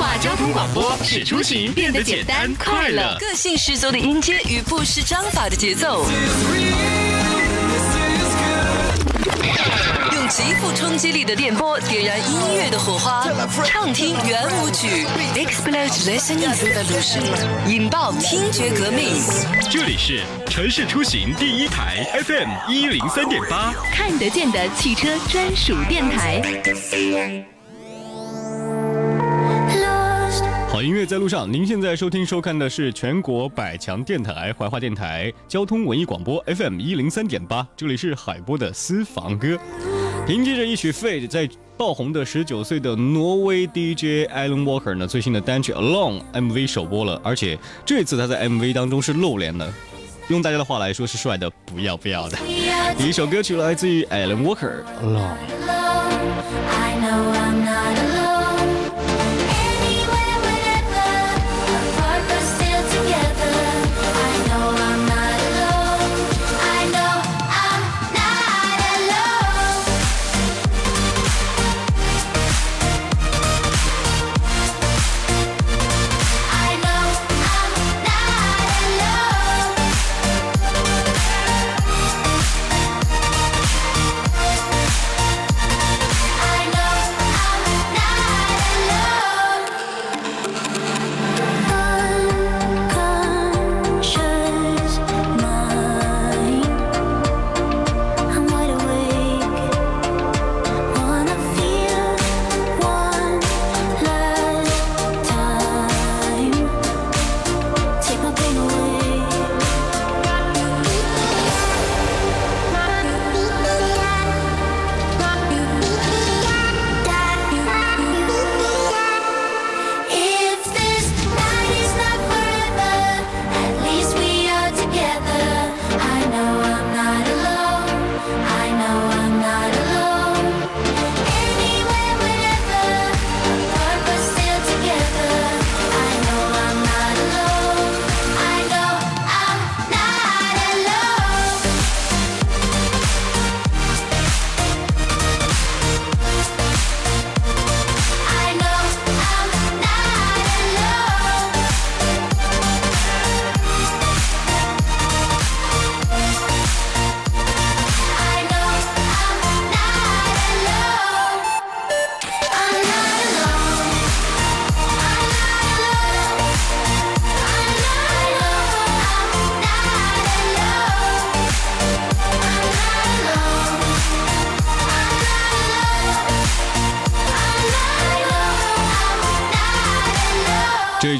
怀化交通广播使出行变得简单快乐。个性十足的音阶与不失章法的节奏，用极富冲击力的电波点燃音乐的火花，畅听圆舞曲，explode listening revolution，引爆听觉革命。这里是城市出行第一台 FM 一零三点八，看得见的汽车专属电台。好音乐在路上，您现在收听收看的是全国百强电台怀化电台交通文艺广播 FM 一零三点八，这里是海波的私房歌。凭借着一曲《Fade》在爆红的十九岁的挪威 DJ Alan Walker 呢，最新的单曲《Alone》MV 首播了，而且这次他在 MV 当中是露脸的，用大家的话来说是帅的不要不要的。第一首歌曲来自于 Alan Walker，《Alone》。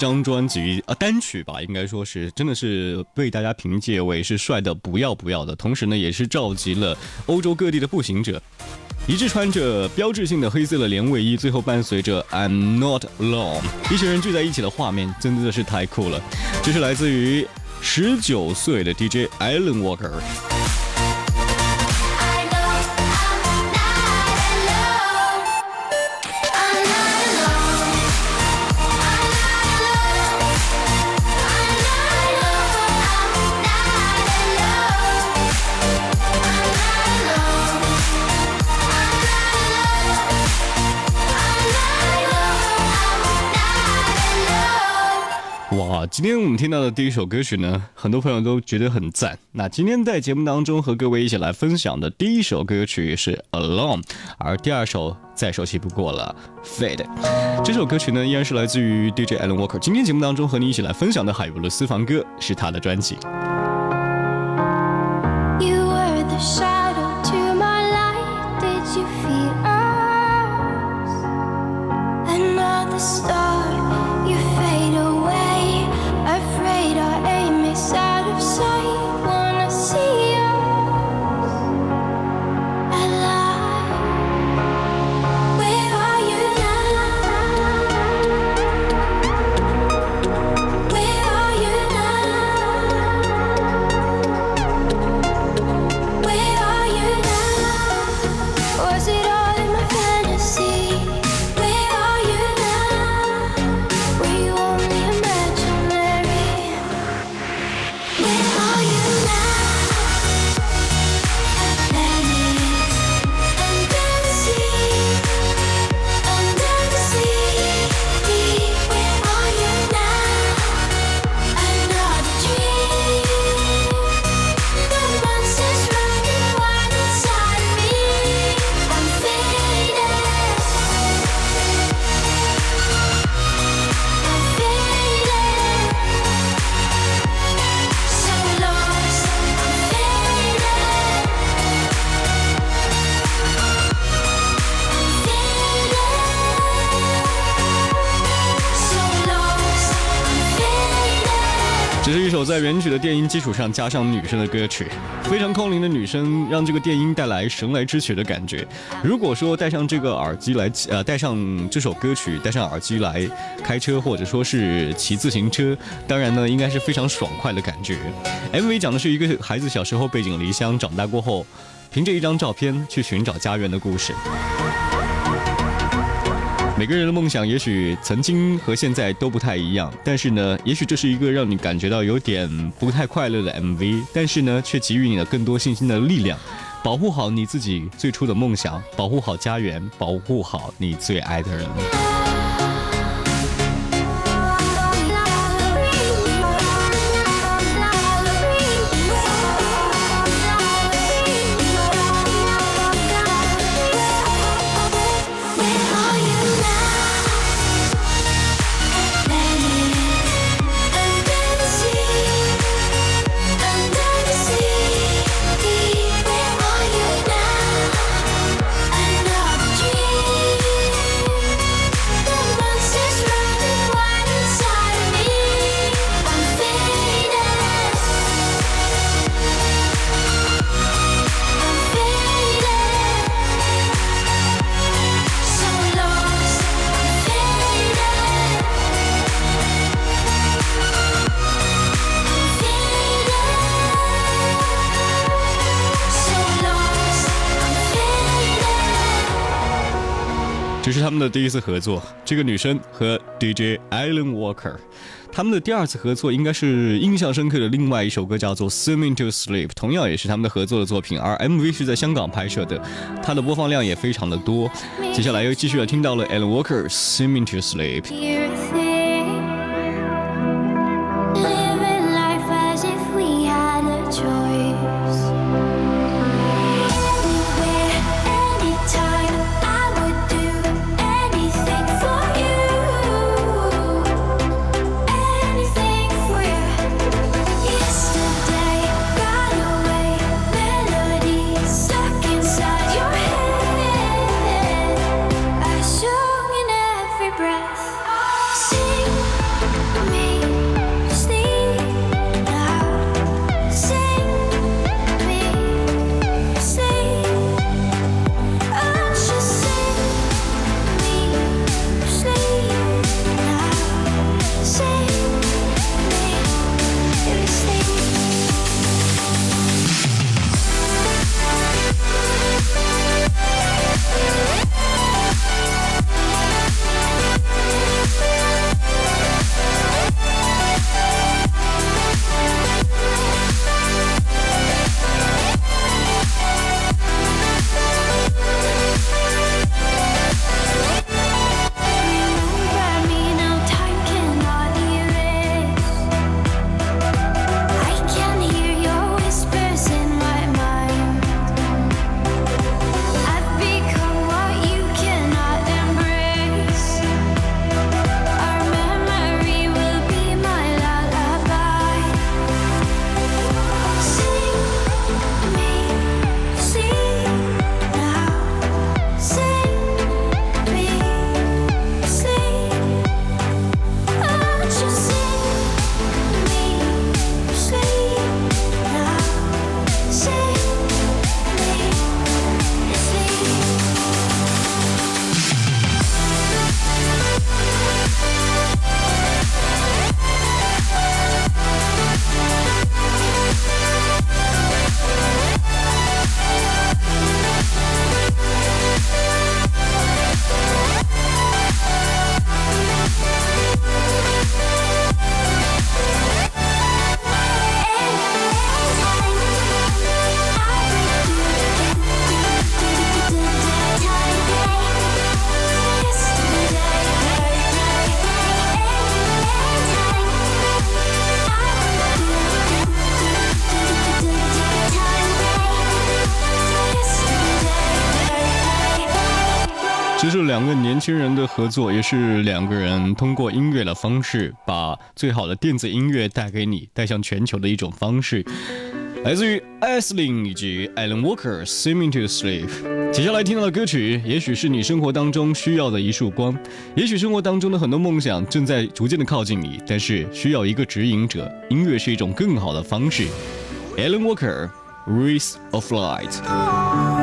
张专辑啊单曲吧，应该说是真的是被大家凭借为是帅的不要不要的，同时呢也是召集了欧洲各地的步行者，一致穿着标志性的黑色的连卫衣，最后伴随着 I'm Not Alone，一群人聚在一起的画面真的是太酷了。这是来自于十九岁的 DJ Alan Walker。今天我们听到的第一首歌曲呢，很多朋友都觉得很赞。那今天在节目当中和各位一起来分享的第一首歌曲是《Alone》，而第二首再熟悉不过了，《Fade》。这首歌曲呢，依然是来自于 DJ Alan Walker。今天节目当中和你一起来分享的海波的私房歌是他的专辑。Another star, 这是一首在原曲的电音基础上加上女生的歌曲，非常空灵的女声，让这个电音带来神来之曲的感觉。如果说戴上这个耳机来，呃，戴上这首歌曲，戴上耳机来开车或者说是骑自行车，当然呢，应该是非常爽快的感觉。MV 讲的是一个孩子小时候背井离乡，长大过后，凭着一张照片去寻找家园的故事。每个人的梦想也许曾经和现在都不太一样，但是呢，也许这是一个让你感觉到有点不太快乐的 MV，但是呢，却给予你了更多信心的力量。保护好你自己最初的梦想，保护好家园，保护好你最爱的人。第一次合作，这个女生和 DJ Alan Walker，他们的第二次合作应该是印象深刻的另外一首歌叫做《Swimming to Sleep》，同样也是他们的合作的作品，而 MV 是在香港拍摄的，它的播放量也非常的多。接下来又继续要听到了 Alan Walker《Swimming to Sleep》。两个年轻人的合作，也是两个人通过音乐的方式，把最好的电子音乐带给你，带向全球的一种方式。来自于 Aslin 以及 Alan Walker Seeming to Sleep。接下来听到的歌曲，也许是你生活当中需要的一束光，也许生活当中的很多梦想正在逐渐的靠近你，但是需要一个指引者，音乐是一种更好的方式。Alan Walker Rays of Light。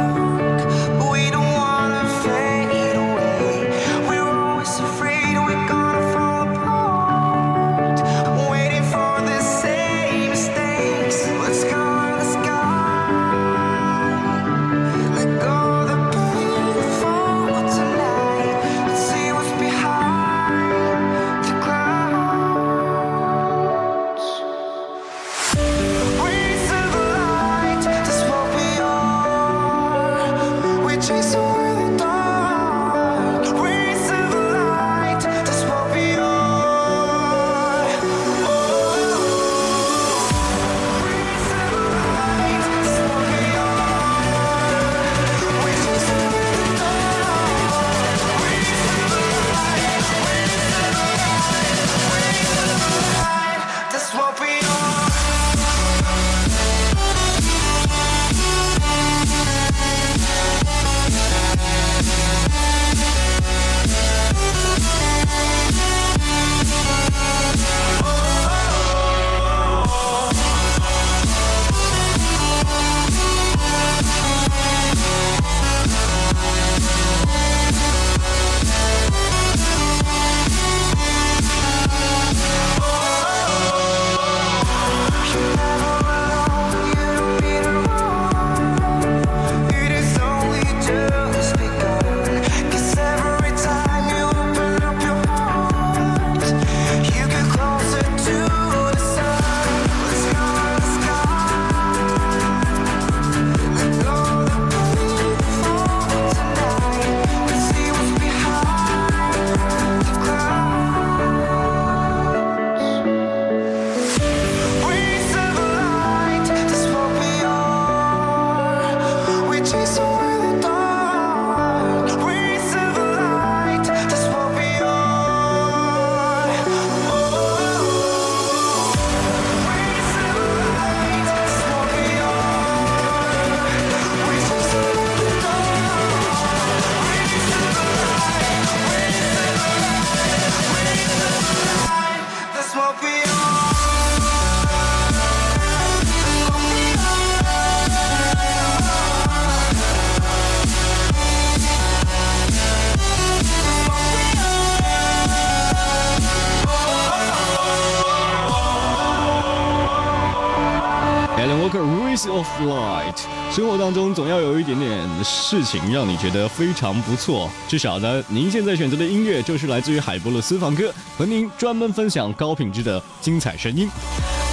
Light。生活当中总要有一点点事情让你觉得非常不错，至少呢，您现在选择的音乐就是来自于海波的私房歌，和您专门分享高品质的精彩声音，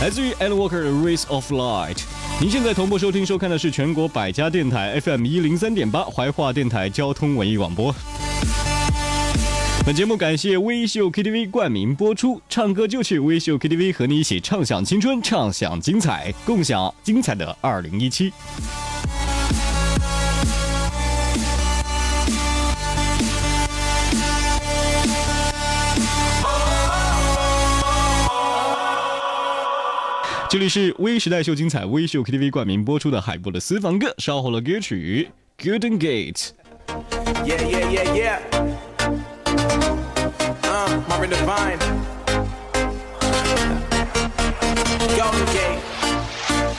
来自于 a l a Walker 的 Race of Light。您现在同步收听收看的是全国百家电台 FM 一零三点八怀化电台交通文艺广播。本节目感谢微秀 KTV 冠名播出，唱歌就去微秀 KTV，和你一起畅享青春，畅享精彩，共享精彩的二零一七。这里是微时代秀精彩微秀 KTV 冠名播出的海波的私房歌，稍后的歌曲《Golden Gate》。Yeah, yeah, yeah, yeah. Uh, Marvin Devine. Golden Gate.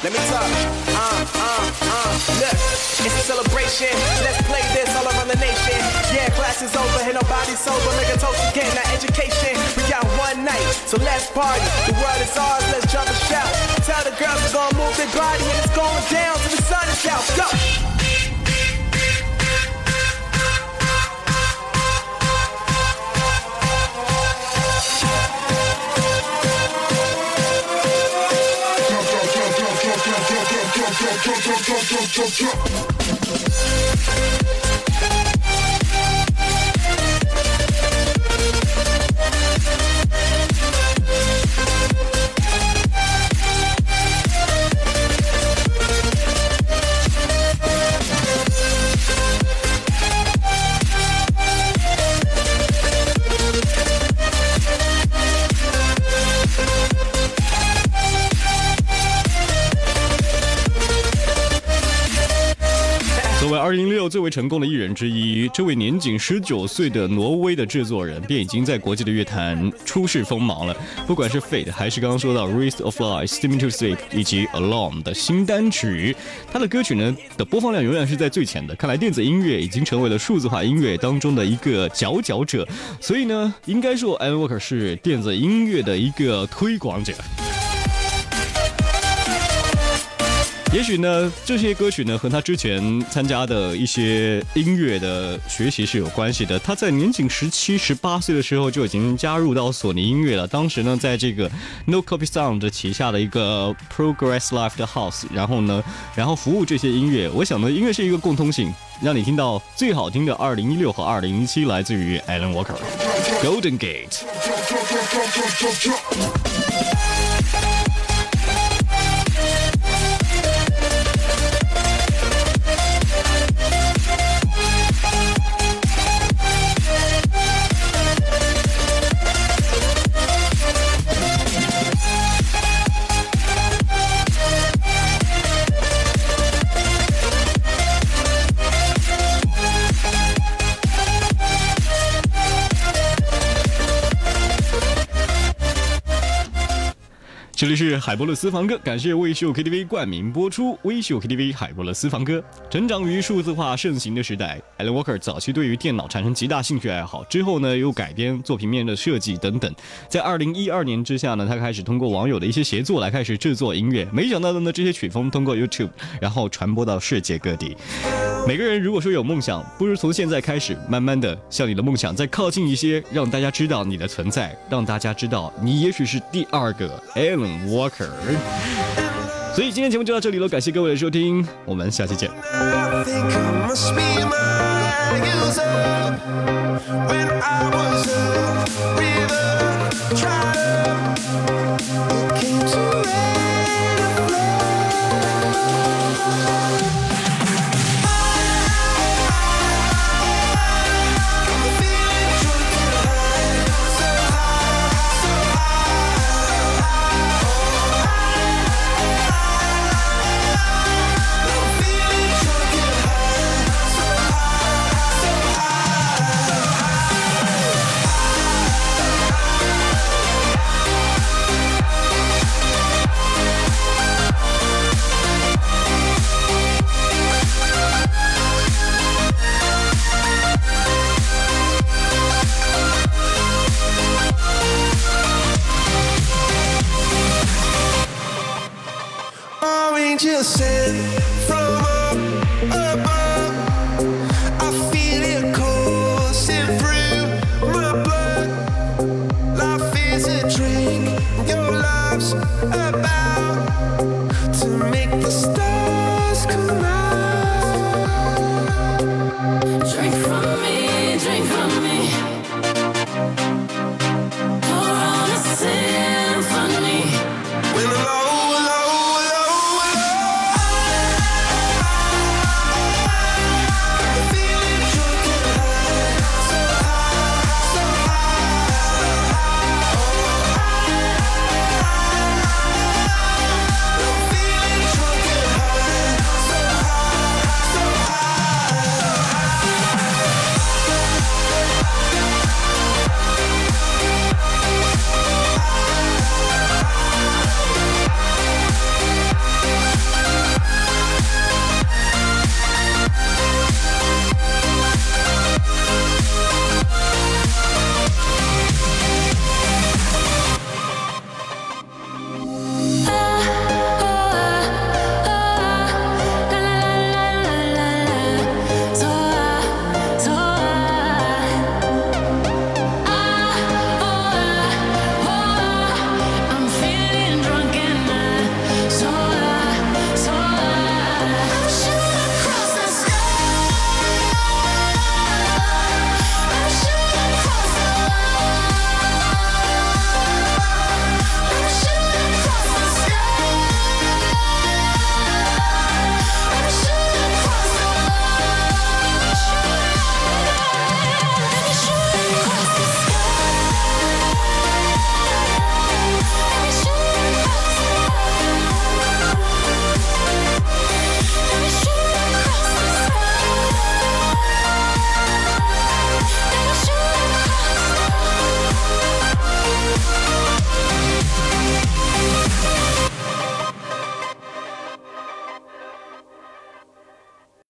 Let me talk. Uh, uh, uh. Look, it's a celebration. Let's play this all around the nation. Yeah, class is over, and nobody's sober. Make a toast again, not education. We got one night, so let's party. The world is ours, let's jump and shout. Tell the girls we're gonna move their body, and it's going down till the sun is out. Go! drop, drop, drop. 作为二零零六最为成功的艺人之一，这位年仅十九岁的挪威的制作人便已经在国际的乐坛出世锋芒了。不管是 Fate 还是刚刚说到 Wreath of Light、Steaming to Sleep 以及 Alone 的新单曲，他的歌曲呢的播放量永远是在最前的。看来电子音乐已经成为了数字化音乐当中的一个佼佼者，所以呢，应该说 Alan Walker 是电子音乐的一个推广者。也许呢，这些歌曲呢和他之前参加的一些音乐的学习是有关系的。他在年仅十七、十八岁的时候就已经加入到索尼音乐了。当时呢，在这个 No Copy Sound 旗下的一个 Progress Live 的 House，然后呢，然后服务这些音乐。我想呢，音乐是一个共通性，让你听到最好听的二零一六和二零一七来自于 Alan Walker Golden Gate。这里是海波的私房歌，感谢微秀 KTV 冠名播出。微秀 KTV 海波的私房歌，成长于数字化盛行的时代，Alan Walker 早期对于电脑产生极大兴趣爱好，之后呢又改编做平面的设计等等。在二零一二年之下呢，他开始通过网友的一些协作来开始制作音乐。没想到的呢，这些曲风通过 YouTube 然后传播到世界各地。每个人如果说有梦想，不如从现在开始，慢慢的向你的梦想再靠近一些，让大家知道你的存在，让大家知道你也许是第二个 Alan Walker。所以今天节目就到这里了，感谢各位的收听，我们下期见。When I was